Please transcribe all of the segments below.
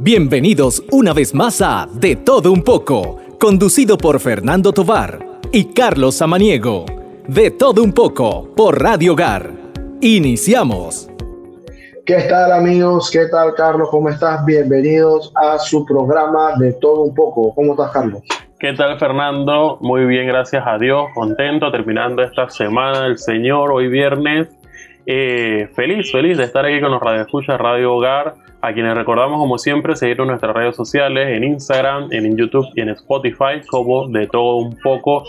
Bienvenidos una vez más a De Todo Un poco, conducido por Fernando Tovar y Carlos Samaniego. De Todo Un poco por Radio Hogar. Iniciamos. ¿Qué tal amigos? ¿Qué tal Carlos? ¿Cómo estás? Bienvenidos a su programa De Todo Un poco. ¿Cómo estás Carlos? ¿Qué tal Fernando? Muy bien, gracias a Dios. Contento terminando esta semana del Señor hoy viernes. Eh, feliz, feliz de estar aquí con los radioescuchas Radio Hogar a quienes recordamos, como siempre, seguir en nuestras redes sociales, en Instagram, en YouTube y en Spotify, como de todo un poco,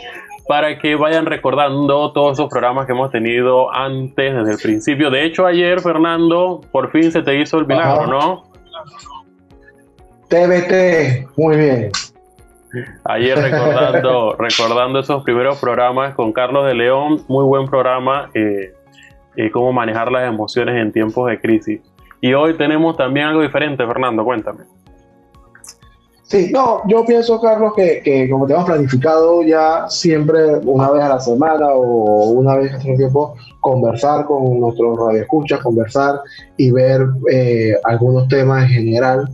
para que vayan recordando todos esos programas que hemos tenido antes, desde el principio. De hecho, ayer, Fernando, por fin se te hizo el milagro, ¿no? TBT, muy bien. Ayer recordando, recordando esos primeros programas con Carlos de León, muy buen programa, eh, eh, cómo manejar las emociones en tiempos de crisis. Y hoy tenemos también algo diferente, Fernando, cuéntame. Sí, no, yo pienso, Carlos, que, que como tenemos planificado ya siempre una vez a la semana o una vez hace un tiempo, conversar con nuestros radioescuchas, conversar y ver eh, algunos temas en general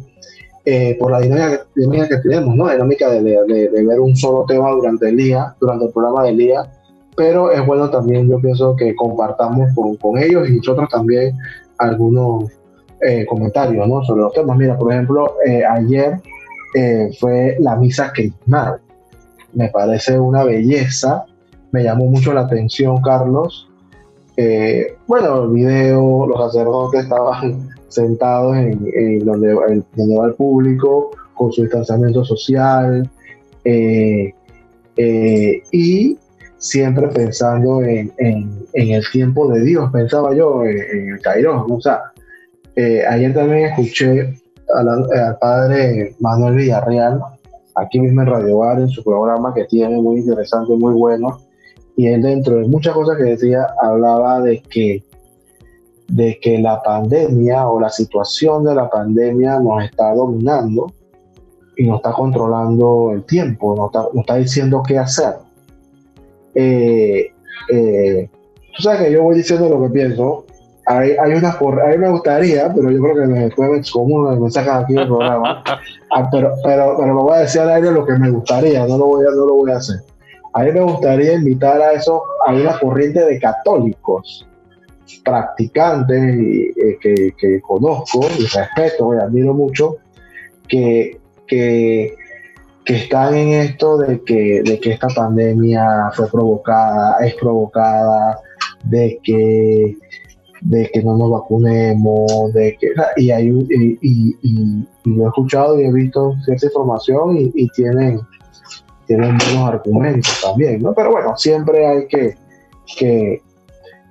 eh, por la dinámica, que tenemos, ¿no? Dinámica de, de, ver un solo tema durante el día, durante el programa del día, pero es bueno también, yo pienso que compartamos con, con ellos y nosotros también algunos eh, comentarios ¿no? sobre los temas. Mira, por ejemplo, eh, ayer eh, fue la misa crismal. Me parece una belleza, me llamó mucho la atención, Carlos. bueno, el video, los sacerdotes estaban sentados en, donde, va el público, con su distanciamiento social, y siempre pensando en, el tiempo de Dios, pensaba yo en, el Cairo, o sea, eh, ayer también escuché al, padre Manuel Villarreal, aquí mismo en Radio Bar, en su programa que tiene muy interesante, muy bueno. Y él, dentro de muchas cosas que decía, hablaba de que, de que la pandemia o la situación de la pandemia nos está dominando y nos está controlando el tiempo, nos está, está diciendo qué hacer. Eh, eh, tú sabes que yo voy diciendo lo que pienso, hay, hay una a mí me gustaría, pero yo creo que después como me sacan aquí el programa, ah, pero, pero, pero lo voy a decir al aire lo que me gustaría, no lo voy a, no lo voy a hacer. A mí me gustaría invitar a eso, a una corriente de católicos practicantes y, eh, que, que, conozco y respeto y admiro mucho, que, que, que están en esto de que, de que esta pandemia fue provocada, es provocada, de que de que no nos vacunemos, de que y hay y, y, y, he escuchado y he visto cierta información y, tienen tienen buenos argumentos también, ¿no? Pero bueno, siempre hay que, que,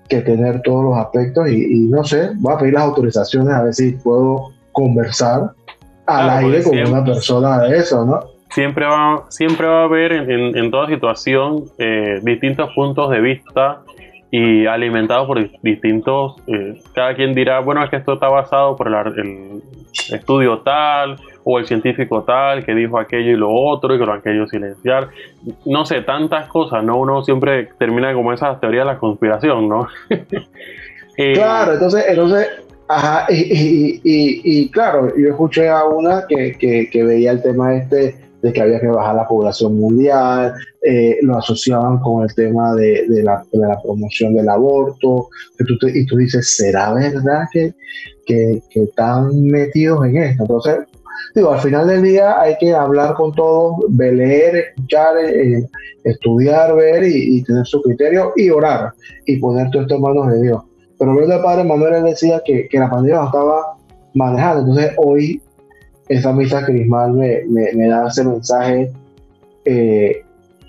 tener todos los aspectos y, no sé, voy a pedir las autorizaciones a ver si puedo conversar al aire con una persona de eso, ¿no? Siempre va, siempre va a haber en, en, toda situación eh, distintos puntos de vista y alimentados por distintos, eh, cada quien dirá, bueno, es que esto está basado por el, estudio tal o el científico tal que dijo aquello y lo otro y que lo aquello silenciar, no sé, tantas cosas, ¿no? Uno siempre termina como esa teoría de la conspiración, ¿no? Eh, claro, entonces, entonces, ajá, y, y, claro, yo escuché a una que, que, que veía el tema este de que había que bajar la población mundial, eh, lo asociaban con el tema de, la, promoción del aborto, y tú dices, ¿será verdad que, que, están metidos en esto? Entonces, digo, al final del día hay que hablar con todos, leer, escuchar, eh, estudiar, ver y, tener su criterio y orar y poner todo esto en manos de Dios. Pero el padre Manuel decía que, que la pandemia estaba manejando, entonces hoy esa misa crismal me, me, da ese mensaje eh,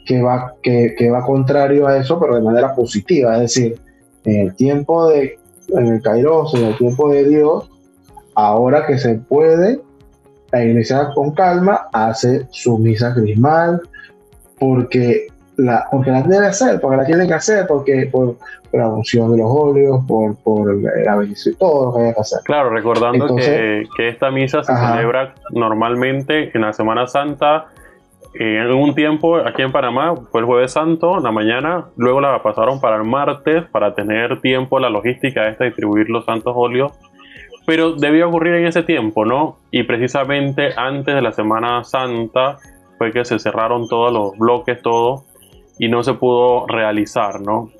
que, va, que, que, va contrario a eso, pero de manera positiva. Es decir, en el tiempo de, en el Kairos, en el tiempo de Dios, ahora que se puede, la iglesia con calma hace su misa crismal, porque la, porque la debe hacer, porque la tienen que hacer, porque por, la unción de los óleos, por, por la bendición, todo lo que hay que hacer. Claro, recordando que, que, esta misa se celebra normalmente en la Semana Santa. En un tiempo aquí en Panamá fue el jueves santo, en la mañana, luego la pasaron para el martes para tener tiempo la logística esta de distribuir los santos óleos pero debió ocurrir en ese tiempo, ¿no? Y precisamente antes de la Semana Santa fue que se cerraron todos los bloques, todo, y no se pudo realizar, ¿no?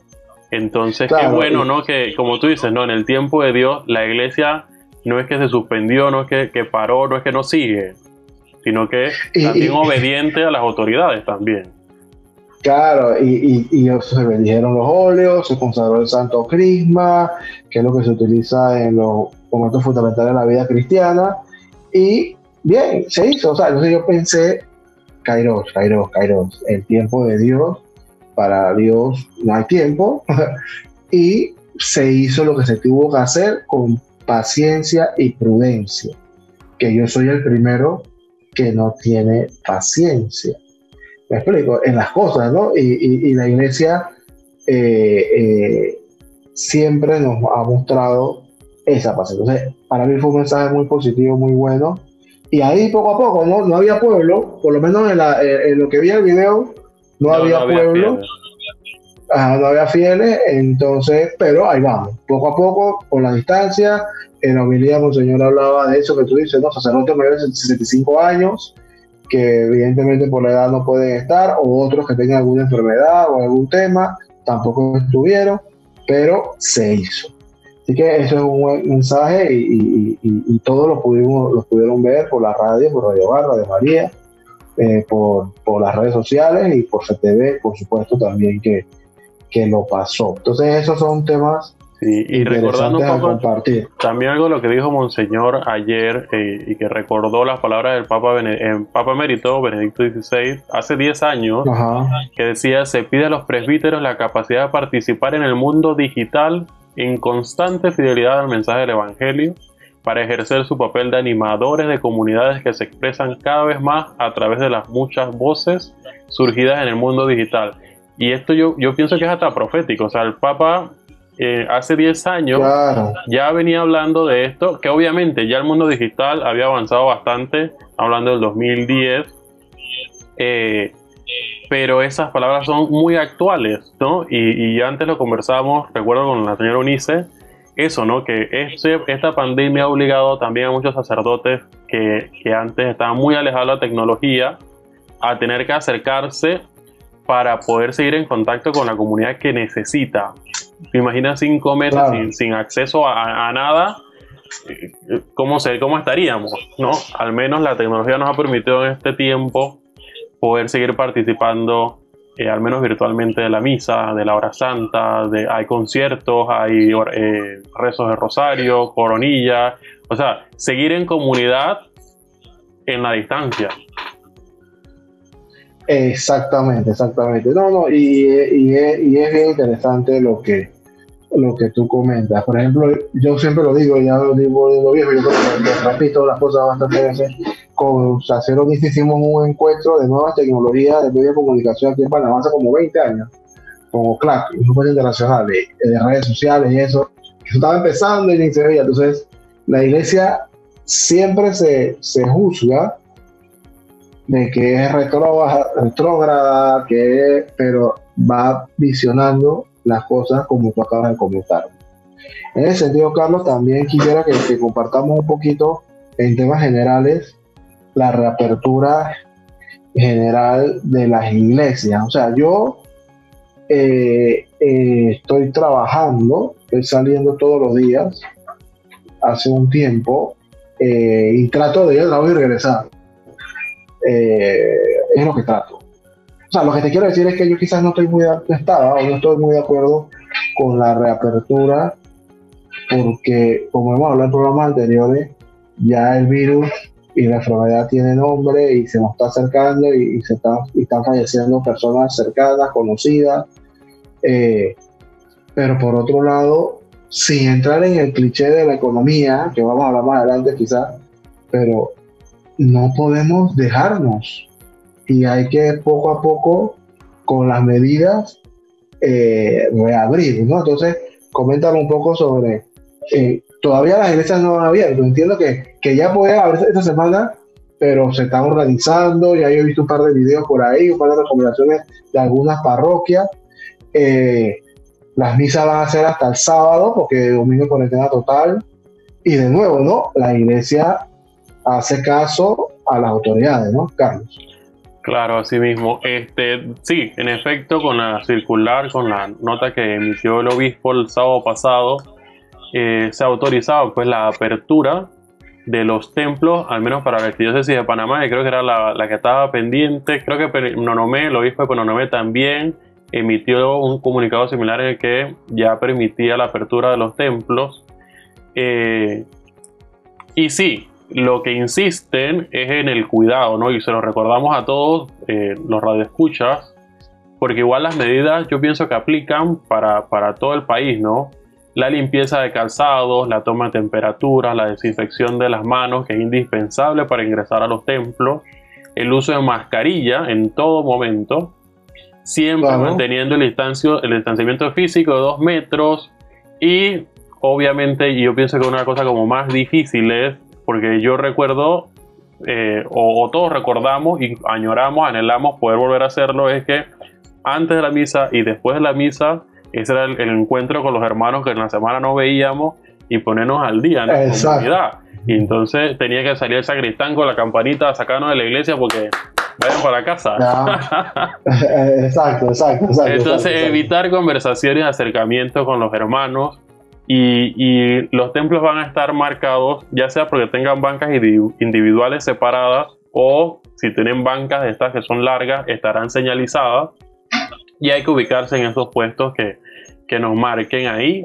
Entonces, qué bueno, ¿no? Que como tú dices, ¿no? En el tiempo de Dios, la iglesia no es que se suspendió, no es que, que paró, no es que no sigue, sino que también obediente a las autoridades también. Claro, y, y, se bendijeron los óleos, se consagró el Santo Crisma, que es lo que se utiliza en los momentos fundamentales de la vida cristiana, y bien, se hizo, o sea, entonces yo pensé, Kairos, Kairos, Kairos, el tiempo de Dios, para Dios no hay tiempo, y se hizo lo que se tuvo que hacer con paciencia y prudencia, que yo soy el primero que no tiene paciencia. Me explico, en las cosas, ¿no? Y, la iglesia eh, eh, siempre nos ha mostrado esa paciencia. Entonces, para mí fue un mensaje muy positivo, muy bueno. Y ahí poco a poco, ¿no? No había pueblo, por lo menos en, lo que vi el video, no, había, pueblo. no había fieles, entonces, pero ahí vamos, poco a poco, por la distancia, en la homilía Monseñor hablaba de eso que tú dices, ¿no? Sacerdotes mayores de 65 años, que evidentemente por la edad no pueden estar, o otros que tengan alguna enfermedad o algún tema, tampoco estuvieron, pero se hizo. Así que eso es un buen mensaje y, y, todos lo, pudimos, lo pudieron ver por la radio, por Radio Barra, de María, eh, por, por, las redes sociales y por CTV, por supuesto, también que, que lo pasó. Entonces esos son temas y recordando un poco también algo de lo que dijo Monseñor ayer eh, y que recordó las palabras del Papa, eh, Papa Emérito Benedicto XVI hace 10 años, que decía, se pide a los presbíteros la capacidad de participar en el mundo digital en constante fidelidad al mensaje del Evangelio para ejercer su papel de animadores de comunidades que se expresan cada vez más a través de las muchas voces surgidas en el mundo digital. Y esto yo, yo pienso que es hasta profético, o sea, el Papa eh, hace 10 años ya venía hablando de esto, que obviamente ya el mundo digital había avanzado bastante, hablando del 2010, eh, pero esas palabras son muy actuales, ¿no? Y, antes lo conversábamos, recuerdo con la señora Unice, eso, ¿no? Que este, esta pandemia ha obligado también a muchos sacerdotes que, que antes estaban muy alejados de la tecnología a tener que acercarse para poder seguir en contacto con la comunidad que necesita te imaginas cinco meses sin, acceso a, nada, ¿cómo, se, ¿cómo estaríamos? ¿no? Al menos la tecnología nos ha permitido en este tiempo poder seguir participando, eh, al menos virtualmente, de la misa, de la hora santa, de, hay conciertos, hay eh, rezos de rosario, coronilla, o sea, seguir en comunidad en la distancia. Exactamente, exactamente. No, no, y, y, y, es, bien interesante lo que, lo que tú comentas. Por ejemplo, yo siempre lo digo, ya lo digo, lo viejo, yo repito las cosas bastante veces. Con Sacero hicimos un encuentro de nuevas tecnologías de medio de comunicación aquí en Panamá hace como 20 años, como CLAC, grupos internacionales, de redes sociales y eso. Eso estaba empezando y ni se veía. Entonces, la iglesia siempre se, se juzga de que es retrógrada, que pero va visionando las cosas como tú acabas de comentar. En ese sentido, Carlos, también quisiera que, compartamos un poquito en temas generales la reapertura general de las iglesias. O sea, yo eh, eh, estoy trabajando, estoy saliendo todos los días, hace un tiempo, eh, y trato de ir a y regresar. Es lo que trato. O sea, lo que te quiero decir es que yo quizás no estoy muy estaba o no estoy muy de acuerdo con la reapertura porque como hemos hablado en programas anteriores, ya el virus y la enfermedad tiene nombre y se nos está acercando y, se están falleciendo personas cercanas, conocidas. Eh, pero por otro lado, sin entrar en el cliché de la economía, que vamos a hablar más adelante quizás, pero no podemos dejarnos y hay que poco a poco, con las medidas, eh, reabrir, ¿no? Entonces, coméntame un poco sobre, eh, todavía las iglesias no han abierto, entiendo que, que ya puede abrirse esta semana, pero se están organizando, ya he visto un par de videos por ahí, un par de recomendaciones de algunas parroquias. Eh, las misas van a ser hasta el sábado, porque domingo cuarentena total. y de nuevo, ¿no? La iglesia hace caso a las autoridades, ¿no, Carlos? Claro, así mismo. Este, sí, en efecto, con la circular, con la nota que emitió el obispo el sábado pasado, eh, se ha autorizado pues la apertura de los templos, al menos para la arquidiócesis de Panamá, y creo que era la, la que estaba pendiente. Creo que Nonomé, el obispo de Nonomé también emitió un comunicado similar en el que ya permitía la apertura de los templos. Eh, y sí, lo que insisten es en el cuidado, ¿no? Y se lo recordamos a todos eh, los radioescuchas, porque igual las medidas yo pienso que aplican para, para todo el país, ¿no? La limpieza de calzados, la toma de temperatura, la desinfección de las manos, que es indispensable para ingresar a los templos, el uso de mascarilla en todo momento, siempre manteniendo el, distancio, el distanciamiento físico de dos metros. Y obviamente yo pienso que una cosa como más difícil es porque yo recuerdo, eh, o, todos recordamos y añoramos, anhelamos poder volver a hacerlo, es que antes de la misa y después de la misa, ese era el, encuentro con los hermanos que en la semana no veíamos y ponernos al día en la comunidad. Y entonces tenía que salir el sacristán con la campanita a sacarnos de la iglesia porque vayan para casa. exacto, exacto, exacto. Entonces, evitar conversaciones, acercamientos con los hermanos, y, los templos van a estar marcados, ya sea porque tengan bancas individuales separadas o si tienen bancas de estas que son largas, estarán señalizadas y hay que ubicarse en esos puestos que, nos marquen ahí.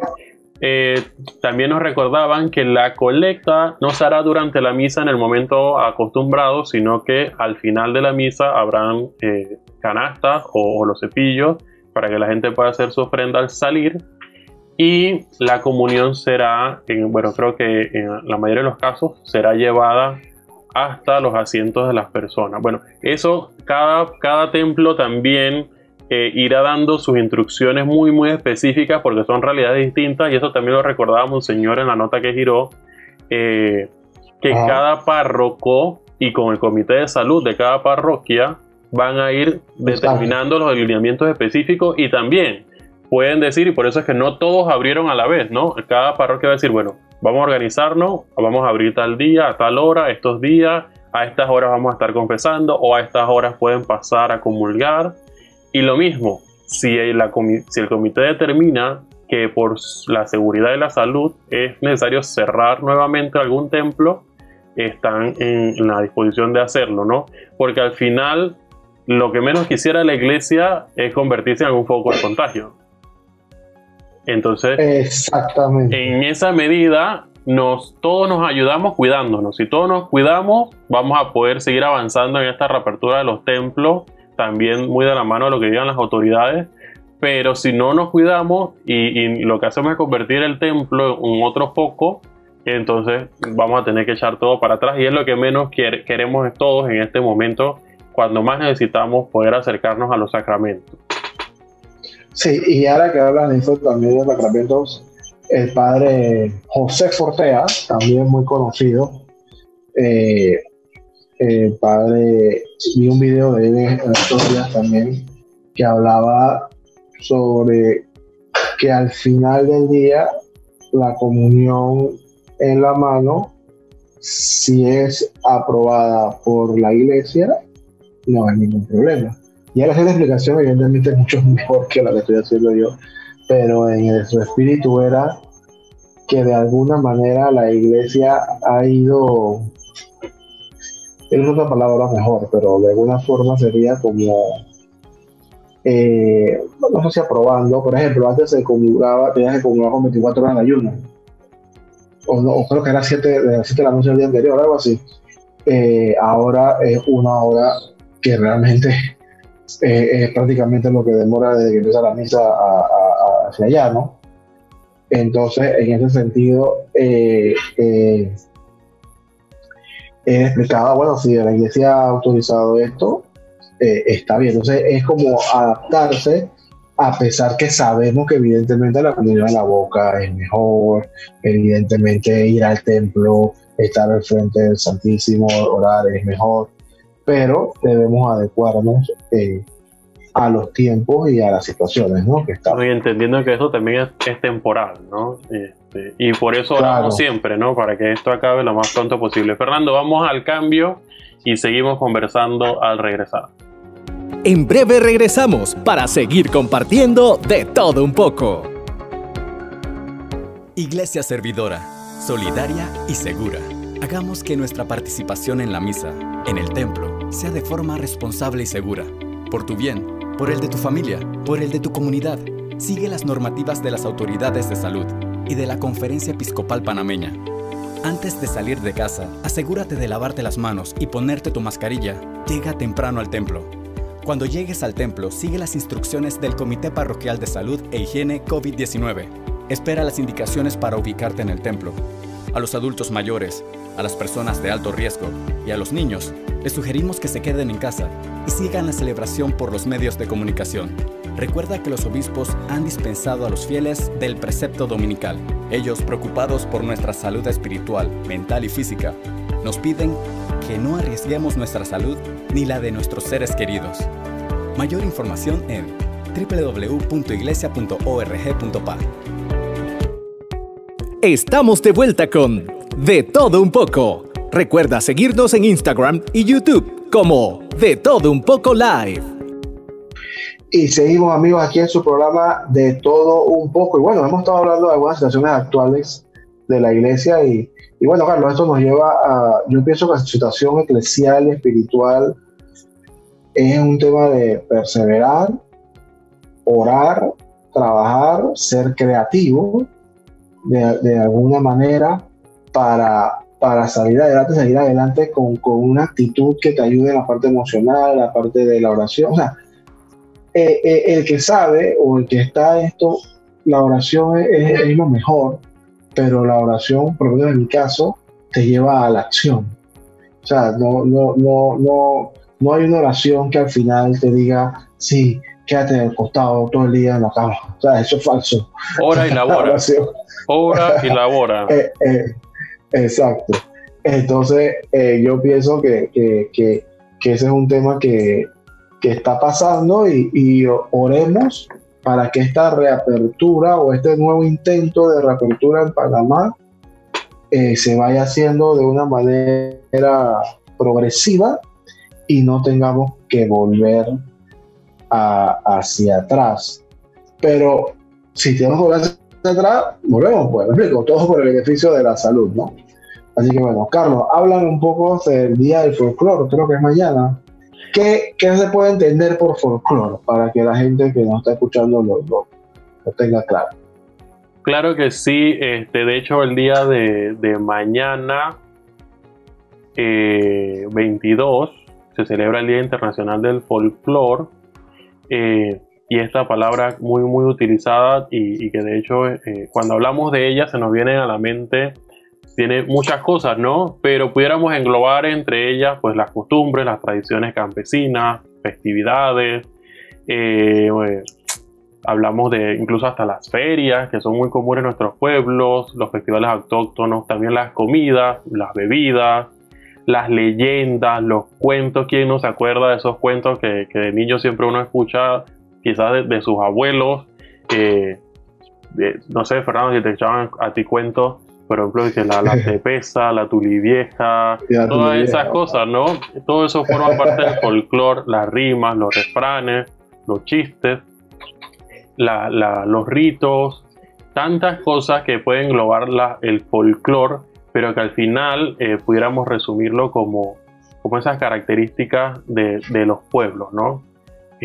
Eh, también nos recordaban que la colecta no se hará durante la misa en el momento acostumbrado, sino que al final de la misa habrán eh, canastas o, o los cepillos para que la gente pueda hacer su ofrenda al salir y la comunión será, en, bueno, creo que en la mayoría de los casos será llevada hasta los asientos de las personas. Bueno, eso cada, cada templo también eh, irá dando sus instrucciones muy, muy específicas porque son realidades distintas y eso también lo recordaba Monseñor en la nota que giró, eh, que cada párroco y con el comité de salud de cada parroquia van a ir determinando los alineamientos específicos y también pueden decir, y por eso es que no todos abrieron a la vez, ¿no? Cada parroquia va a decir, bueno, vamos a organizarnos, vamos a abrir tal día, a tal hora, estos días, a estas horas vamos a estar confesando, o a estas horas pueden pasar a comulgar. Y lo mismo, si, si el comité determina que por la seguridad y la salud es necesario cerrar nuevamente algún templo, están en la disposición de hacerlo, ¿no? Porque al final lo que menos quisiera la iglesia es convertirse en algún foco de contagio. Entonces, en esa medida, nos, todos nos ayudamos cuidándonos. Si todos nos cuidamos, vamos a poder seguir avanzando en esta reapertura de los templos, también muy de la mano de lo que digan las autoridades. Pero si no nos cuidamos y, lo que hacemos es convertir el templo en otro foco, entonces vamos a tener que echar todo para atrás. Y es lo que menos queremos todos en este momento, cuando más necesitamos poder acercarnos a los sacramentos. Sí, y ahora que hablan de eso también de sacramentos, el padre José Fortea, también muy conocido, eh, el padre, vi un video de él en estos días también, que hablaba sobre que al final del día la comunión en la mano, si es aprobada por la iglesia, no hay ningún problema. Y hacer la explicación, evidentemente, es mucho mejor que la que estoy haciendo yo, pero en su espíritu era que de alguna manera la iglesia ha ido, es otra palabra mejor, pero de alguna forma sería como, eh, no sé si aprobando, por ejemplo, antes se comulgaba, tenías que comulgar con 24 horas de ayuno, o, no, creo que era 7 de, 7 de la noche del día anterior, algo así. Eh, ahora es una hora que realmente eh, es prácticamente lo que demora desde que empieza la misa a, hacia allá, ¿no? Entonces, en ese sentido, eh, explicaba, bueno, si la iglesia ha autorizado esto, eh, está bien. Entonces, es como adaptarse, a pesar que sabemos que evidentemente la comunidad de la boca es mejor, evidentemente ir al templo, estar al frente del Santísimo, orar es mejor pero debemos adecuarnos eh, a los tiempos y a las situaciones, ¿no? Que estamos. Y entendiendo que eso también es, temporal, ¿no? Este, y por eso oramos siempre, ¿no? Para que esto acabe lo más pronto posible. Fernando, vamos al cambio y seguimos conversando al regresar. En breve regresamos para seguir compartiendo de todo un poco. Iglesia Servidora, solidaria y segura. Hagamos que nuestra participación en la misa, en el templo, sea de forma responsable y segura. Por tu bien, por el de tu familia, por el de tu comunidad. Sigue las normativas de las autoridades de salud y de la Conferencia Episcopal Panameña. Antes de salir de casa, asegúrate de lavarte las manos y ponerte tu mascarilla. Llega temprano al templo. Cuando llegues al templo, sigue las instrucciones del Comité Parroquial de Salud e Higiene COVID-19. Espera las indicaciones para ubicarte en el templo. A los adultos mayores, a las personas de alto riesgo y a los niños, les sugerimos que se queden en casa y sigan la celebración por los medios de comunicación. Recuerda que los obispos han dispensado a los fieles del precepto dominical. Ellos, preocupados por nuestra salud espiritual, mental y física, nos piden que no arriesguemos nuestra salud ni la de nuestros seres queridos. Mayor información en www.iglesia.org.pa. Estamos de vuelta con De todo un poco. Recuerda seguirnos en Instagram y YouTube como De todo un poco live. Y seguimos amigos aquí en su programa De todo un poco. Y bueno, hemos estado hablando de algunas situaciones actuales de la iglesia y, bueno, Carlos, esto nos lleva a, yo pienso que la situación eclesial y espiritual es un tema de perseverar, orar, trabajar, ser creativo de alguna manera para, para salir adelante, salir adelante con, con, una actitud que te ayude en la parte emocional, la parte de la oración. O sea, eh, eh, el que sabe o el que está esto, la oración es, es, lo mejor, pero la oración, por lo menos en mi caso, te lleva a la acción. O sea, no, no, no, no, no hay una oración que al final te diga, sí, quédate al costado todo el día en la cama. O sea, eso es falso. Ora y labora. Ora y labora. eh, eh, Exacto. Entonces, eh, yo pienso que, que, ese es un tema que, está pasando y, oremos para que esta reapertura o este nuevo intento de reapertura en Panamá eh, se vaya haciendo de una manera progresiva y no tengamos que volver hacia atrás. Pero si tenemos que volver atrás, volvemos, pues, explico, todo por el beneficio de la salud, ¿no? Así que bueno, Carlos, hablan un poco del Día del Folclore, creo que es mañana. ¿Qué, ¿Qué, se puede entender por folclore para que la gente que nos está escuchando lo, lo, tenga claro? Claro que sí, este, de hecho el día de, de mañana, eh, 22, se celebra el Día Internacional del Folclore. Eh, y esta palabra muy muy utilizada y, que de hecho eh, cuando hablamos de ella se nos viene a la mente tiene muchas cosas, ¿no? Pero pudiéramos englobar entre ellas, pues, las costumbres, las tradiciones campesinas, festividades, eh, hablamos de incluso hasta las ferias, que son muy comunes en nuestros pueblos, los festivales autóctonos, también las comidas, las bebidas, las leyendas, los cuentos, ¿quién no se acuerda de esos cuentos que, de niño siempre uno escucha, quizás de, sus abuelos? Eh, no sé, Fernando, si te echaban a ti cuentos por ejemplo, que la, la tepesa, la tulivieja, todas esas cosas, ¿no? Todo eso forma parte del folclore, las rimas, los refranes, los chistes, los ritos, tantas cosas que pueden englobar el folclore, pero que al final eh, pudiéramos resumirlo como, como esas características de, de los pueblos, ¿no?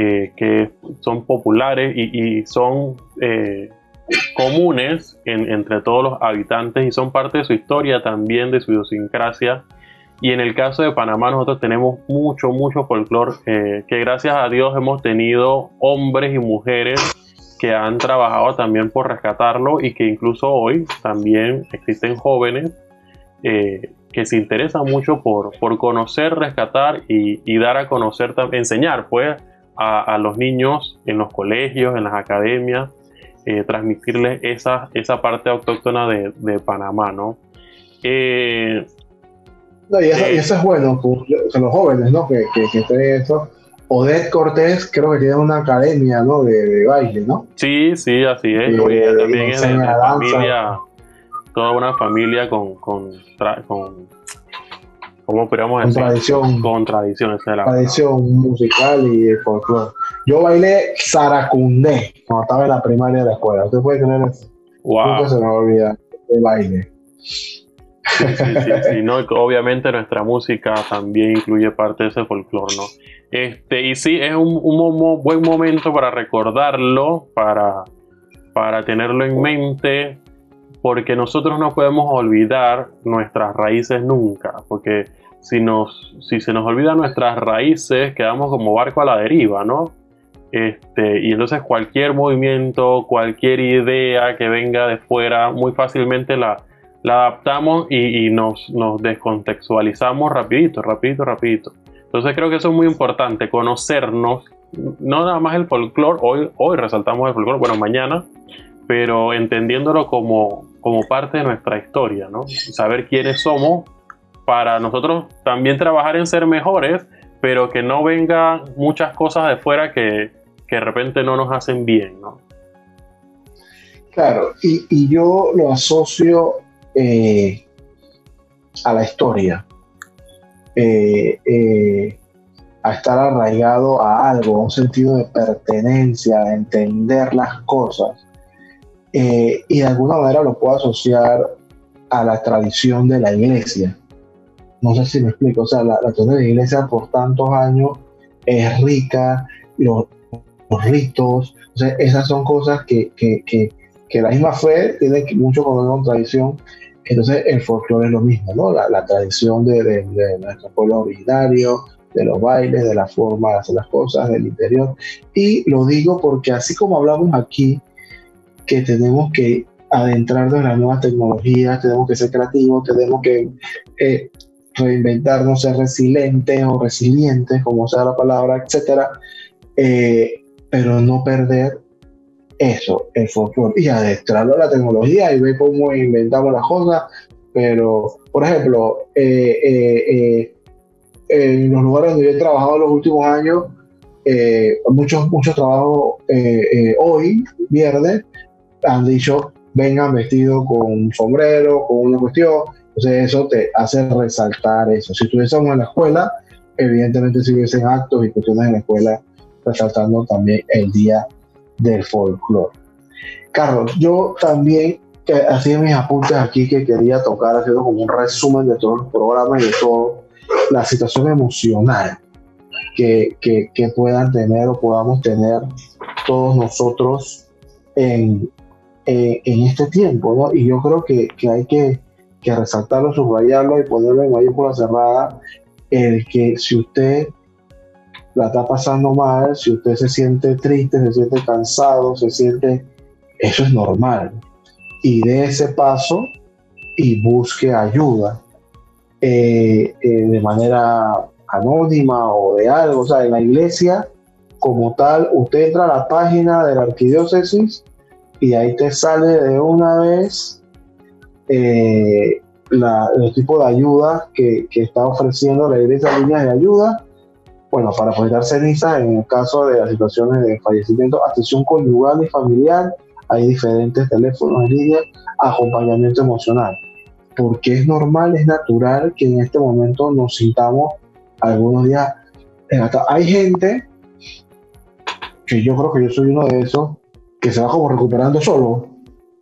Eh, que son populares y, y son eh, comunes entre todos los habitantes y son parte de su historia también, de su idiosincrasia. Y en el caso de Panamá nosotros tenemos mucho, mucho folclore eh, que gracias a Dios hemos tenido hombres y mujeres que han trabajado también por rescatarlo y que incluso hoy también existen jóvenes eh, que se interesan mucho por, por conocer, rescatar y, dar a conocer, enseñar pues a, a los niños en los colegios, en las academias, eh, transmitirles esa, esa parte autóctona de, de Panamá, ¿no? Eh, no y, eso, y, eso, es bueno, pues, los jóvenes, ¿no? Que, que, que eso, Odette Cortés creo que tiene una academia, ¿no? De, baile, ¿no? Sí, sí, así es. Eh, también es de, familia, toda una familia con, con, con ¿cómo podríamos decir? Tradición. Con tradición, Tradición musical y folclore. Yo bailé Saracundé cuando estaba en la primaria de la escuela. ¿Usted puede creer eso? Wow. Nunca se me olvida el baile. Sí, sí, sí, no, obviamente nuestra música también incluye parte de ese folclore, ¿no? Este, y sí, es un, un, buen momento para recordarlo, para, para tenerlo en mente, porque nosotros no podemos olvidar nuestras raíces nunca, porque si, nos, si se nos olvidan nuestras raíces, quedamos como barco a la deriva, ¿no? Este, y entonces cualquier movimiento, cualquier idea que venga de fuera, muy fácilmente la, adaptamos y, nos, nos, descontextualizamos rapidito, rapidito, rapidito. Entonces creo que eso es muy importante, conocernos, no nada más el folclore, hoy, hoy resaltamos el folclore, bueno, mañana, pero entendiéndolo como, como parte de nuestra historia, ¿no? Saber quiénes somos para nosotros también trabajar en ser mejores, pero que no vengan muchas cosas de fuera que, que de repente no nos hacen bien, ¿no? Claro, y, y yo lo asocio eh, a la historia, eh, eh, a estar arraigado a algo, a un sentido de pertenencia, a entender las cosas. Y de alguna manera lo puedo asociar a la tradición de la iglesia. No sé si me explico, o sea, la, tradición de la iglesia por tantos años es rica, los, ritos, esas son cosas que, que la misma fe tiene mucho que ver con tradición. Entonces el folclore es lo mismo, ¿no? La, tradición de, nuestro pueblo originario, de los bailes, de la forma de hacer las cosas, del interior. Y lo digo porque así como hablamos aquí, que tenemos que adentrarnos en las nuevas tecnologías, tenemos que ser creativos, tenemos que eh, reinventarnos, ser resilientes o resilientes, como sea la palabra, etcétera, eh, pero no perder eso, el folclore, y adestrarlo a la tecnología y ver cómo inventamos las cosas. Pero, por ejemplo, eh, eh, en los lugares donde yo he trabajado los últimos años, muchos, muchos trabajos hoy, viernes, han dicho, vengan vestidos con un sombrero, con una cuestión. Entonces eso te hace resaltar eso. Si estuviésemos en la escuela, evidentemente si hubiesen actos y cuestiones en la escuela resaltando también el día del folclore. Carlos, yo también hacía mis apuntes aquí que quería tocar, haciendo como un resumen de todos los programas y de toda la situación emocional que, puedan tener o podamos tener todos nosotros en, en, este tiempo, ¿no? Y yo creo que, hay que, que, resaltarlo, subrayarlo y ponerlo en mayúscula cerrada, el que si usted la está pasando mal, si usted se siente triste, se siente cansado, se siente, eso es normal. Y dé ese paso y busque ayuda eh, eh, de manera anónima o de algo. O sea, en la iglesia como tal, usted entra a la página de la arquidiócesis y ahí te sale de una vez eh, la, el tipo de ayuda que, que, está ofreciendo la iglesia, líneas de ayuda, bueno, para dar ceniza en el caso de las situaciones de fallecimiento, atención conyugal y familiar, hay diferentes teléfonos en línea, acompañamiento emocional. Porque es normal, es natural que en este momento nos sintamos algunos días. Hay gente que yo creo que yo soy uno de esos que se va como recuperando solo.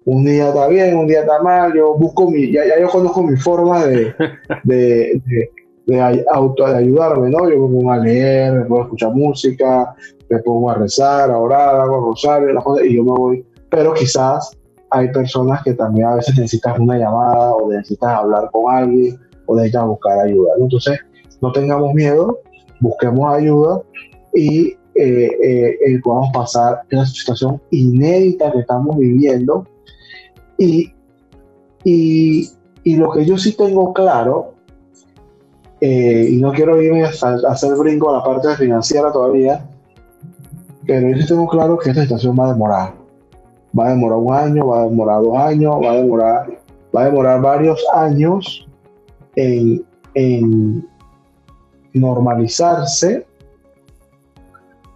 Un día está bien, un día está mal, yo busco mi, ya, yo conozco mi forma de, de, de, auto, de ayudarme, ¿no? Yo me pongo a leer, me pongo a escuchar música, me pongo a rezar, a orar, hago rosario, las cosas, y yo me voy. Pero quizás hay personas que también a veces necesitan una llamada o necesitas hablar con alguien o necesitas buscar ayuda. Entonces, no tengamos miedo, busquemos ayuda y eh, eh, eh, podamos pasar esa situación inédita que estamos viviendo. Y, y, y lo que yo sí tengo claro eh, y no quiero irme a, hacer brinco a la parte financiera todavía, pero yo sí tengo claro que esta situación va a demorar. Va a demorar un año, va a demorar dos años, va a demorar, va a demorar varios años en, en normalizarse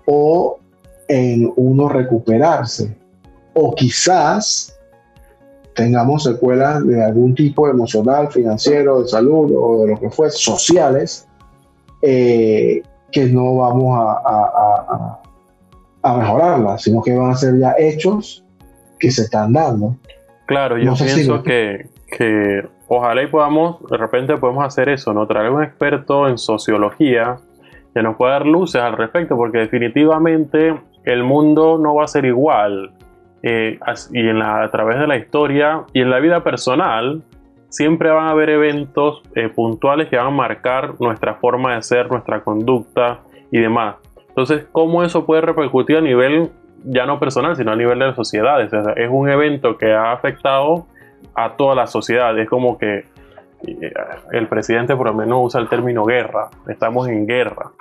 o en uno recuperarse. O quizás tengamos secuelas de algún tipo emocional, financiero, de salud o de lo que fuese, sociales, eh, que no vamos a, a, mejorarlas, sino que van a ser ya hechos que se están dando. Claro, yo pienso que, que ojalá y podamos, de repente podemos hacer eso, ¿no? Traer un experto en sociología que nos pueda dar luces al respecto, porque definitivamente el mundo no va a ser igual. Eh, y en la, a través de la historia y en la vida personal, siempre van a haber eventos eh, puntuales que van a marcar nuestra forma de ser, nuestra conducta y demás. Entonces, ¿cómo eso puede repercutir a nivel ya no personal, sino a nivel de las sociedades? es un evento que ha afectado a toda la sociedad. Es como que el presidente por lo menos usa el término guerra. Estamos en guerra.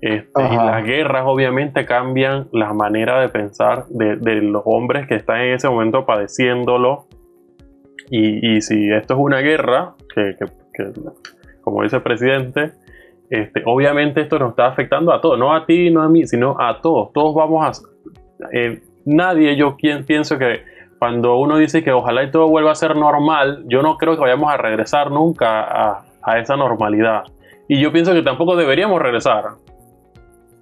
Este, y las guerras obviamente cambian la manera de pensar de, los hombres que están en ese momento padeciéndolo. Y, si esto es una guerra, que, como dice el presidente, este, obviamente esto nos está afectando a todos, no a ti, no a mí, sino a todos. Todos vamos a... Eh, nadie, yo quien, pienso que cuando uno dice que ojalá y todo vuelva a ser normal, yo no creo que vayamos a regresar nunca a, a esa normalidad. Y yo pienso que tampoco deberíamos regresar.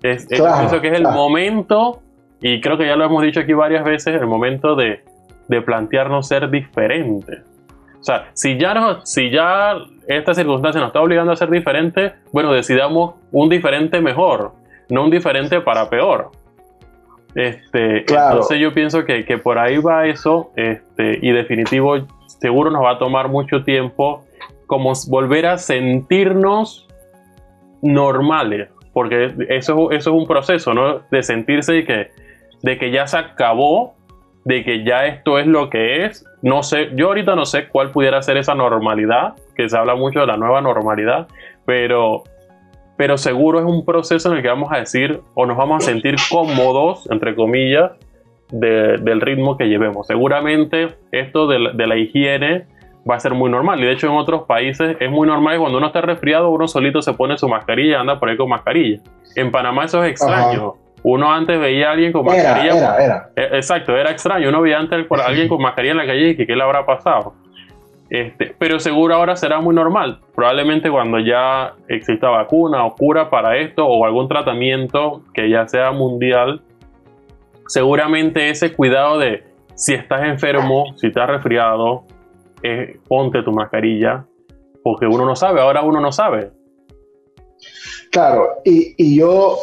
Es, pienso que es el momento, y creo que ya lo hemos dicho aquí varias veces, el momento de, de plantearnos ser diferentes. O sea, si ya, no, si ya esta circunstancia nos está obligando a ser diferentes, bueno, decidamos un diferente mejor, no un diferente para peor. Este, Entonces yo pienso que, que, por ahí va eso, este, y definitivo, seguro nos va a tomar mucho tiempo como volver a sentirnos normales porque eso, eso es un proceso, ¿no? De sentirse de que, de que ya se acabó, de que ya esto es lo que es. No sé, yo ahorita no sé cuál pudiera ser esa normalidad, que se habla mucho de la nueva normalidad, pero, pero seguro es un proceso en el que vamos a decir o nos vamos a sentir cómodos, entre comillas, del ritmo que llevemos. Seguramente esto de de la higiene va a ser muy normal. Y de hecho en otros países es muy normal que cuando uno está resfriado uno solito se pone su mascarilla y anda por ahí con mascarilla. En Panamá eso es extraño. Uno antes veía a alguien con mascarilla. Era, era. Eh, exacto, era extraño. Uno veía antes a alguien con mascarilla en la calle y que qué le habrá pasado. Este, pero seguro ahora será muy normal. Probablemente cuando ya exista vacuna o cura para esto o algún tratamiento que ya sea mundial, seguramente ese cuidado de si estás enfermo, si estás resfriado, ponte tu mascarilla, porque uno no sabe, ahora uno no sabe. Claro, y, yo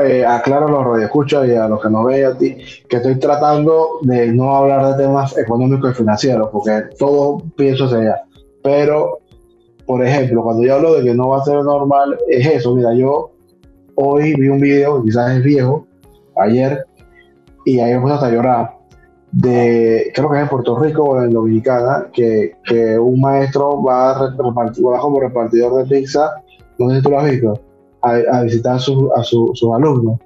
eh, aclaro a los radioescuchas y a los que nos ven a ti, que estoy tratando de no hablar de temas económicos y financieros, porque todo pienso hacia allá. Pero, por ejemplo, cuando yo hablo de que no va a ser normal, es eso. Mira, yo hoy vi un video, quizás es viejo, ayer, y ahí me puse hasta llorar de, creo que es en Puerto Rico o en Dominicana, que, que un maestro va, a va como repartidor de pizza, no sé si tú lo has visto, a, visitar su, a sus alumnos.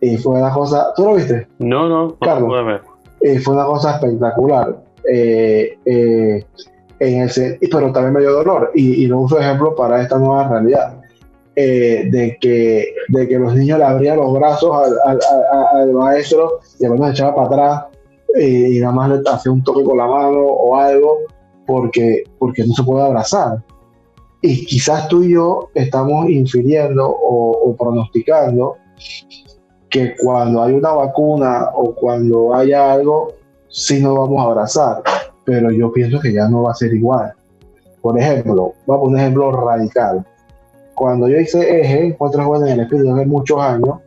Y fue una cosa, ¿tú lo viste? No, no, Carlos. Y fue una cosa espectacular. Eh, eh, en ese, pero también me dio dolor y, y lo uso ejemplo para esta nueva realidad. Eh, de, que, de que los niños le abrían los brazos al, al, al maestro y el maestro echaba para atrás y nada más le hace un toque con la mano o algo porque, porque no se puede abrazar. Y quizás tú y yo estamos infiriendo o, pronosticando que cuando hay una vacuna o cuando haya algo, sí nos vamos a abrazar, pero yo pienso que ya no va a ser igual. Por ejemplo, vamos a un ejemplo radical. Cuando yo hice eje, encuentro jóvenes en el espíritu hace muchos años,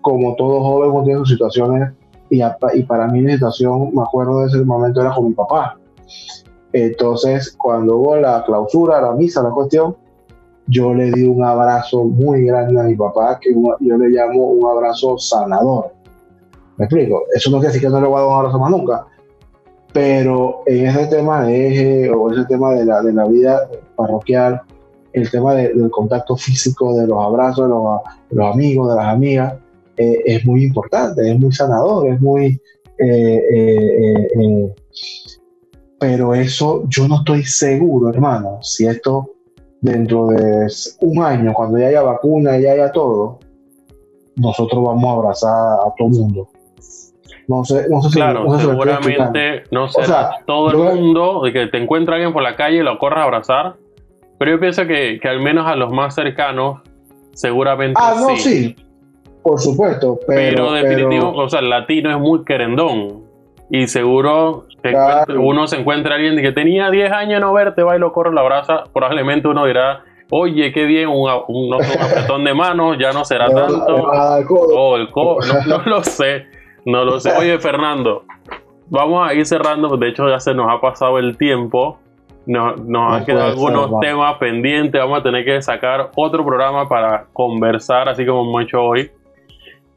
como todo joven tiene sus situaciones y, para mí la situación, me acuerdo de ese momento, era con mi papá. Entonces, cuando hubo la clausura, la misa, la cuestión, yo le di un abrazo muy grande a mi papá, que yo le llamo un abrazo sanador. ¿Me explico? Eso no quiere decir que no le voy a dar un abrazo más nunca, pero en ese tema de eje o ese tema de la, de la vida parroquial, el tema del contacto físico, de los abrazos de los, los amigos, de las amigas, eh, es muy importante, es muy sanador, es muy... Eh, eh, pero eso yo no estoy seguro, hermano, si esto dentro de un año, cuando ya haya vacuna, ya haya todo, nosotros vamos a abrazar a todo el mundo. No sé, no sé claro, seguramente no será todo el mundo de que te encuentra alguien por la calle y lo corras a abrazar, pero yo pienso que, que al menos a los más cercanos, seguramente ah, no, sí. Por supuesto, pero. Pero definitivo, o sea, el latino es muy querendón. Y seguro uno se encuentra alguien que tenía 10 años no verte, va y lo corre, la abraza. Probablemente uno dirá, oye, qué bien, un, un, apretón de manos, ya no será tanto. O el codo, no, lo sé, no lo sé. Oye, Fernando, vamos a ir cerrando, de hecho ya se nos ha pasado el tiempo. Nos, nos han quedado algunos temas pendientes. Vamos a tener que sacar otro programa para conversar, así como hemos hecho hoy.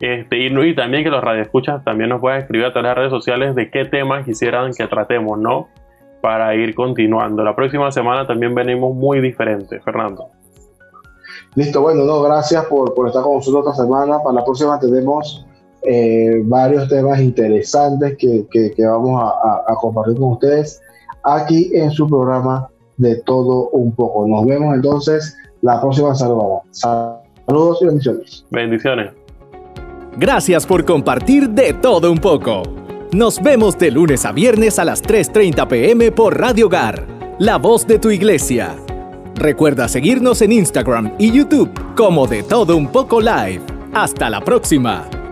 Este, y, también que los radioescuchas también nos puedan escribir a través de las redes sociales de qué temas quisieran que tratemos, ¿no? Para ir continuando. La próxima semana también venimos muy diferentes, Fernando. Listo, bueno, no, gracias por, por estar con nosotros esta semana. Para la próxima tenemos eh, varios temas interesantes que, que, vamos a, a, compartir con ustedes aquí en su programa de todo un poco. Nos vemos entonces la próxima semana. Saludos y bendiciones. Bendiciones. Gracias por compartir de todo un poco. Nos vemos de lunes a viernes a las 3.30 pm por Radio Gar, la voz de tu iglesia. Recuerda seguirnos en Instagram y YouTube como de todo un poco live. Hasta la próxima.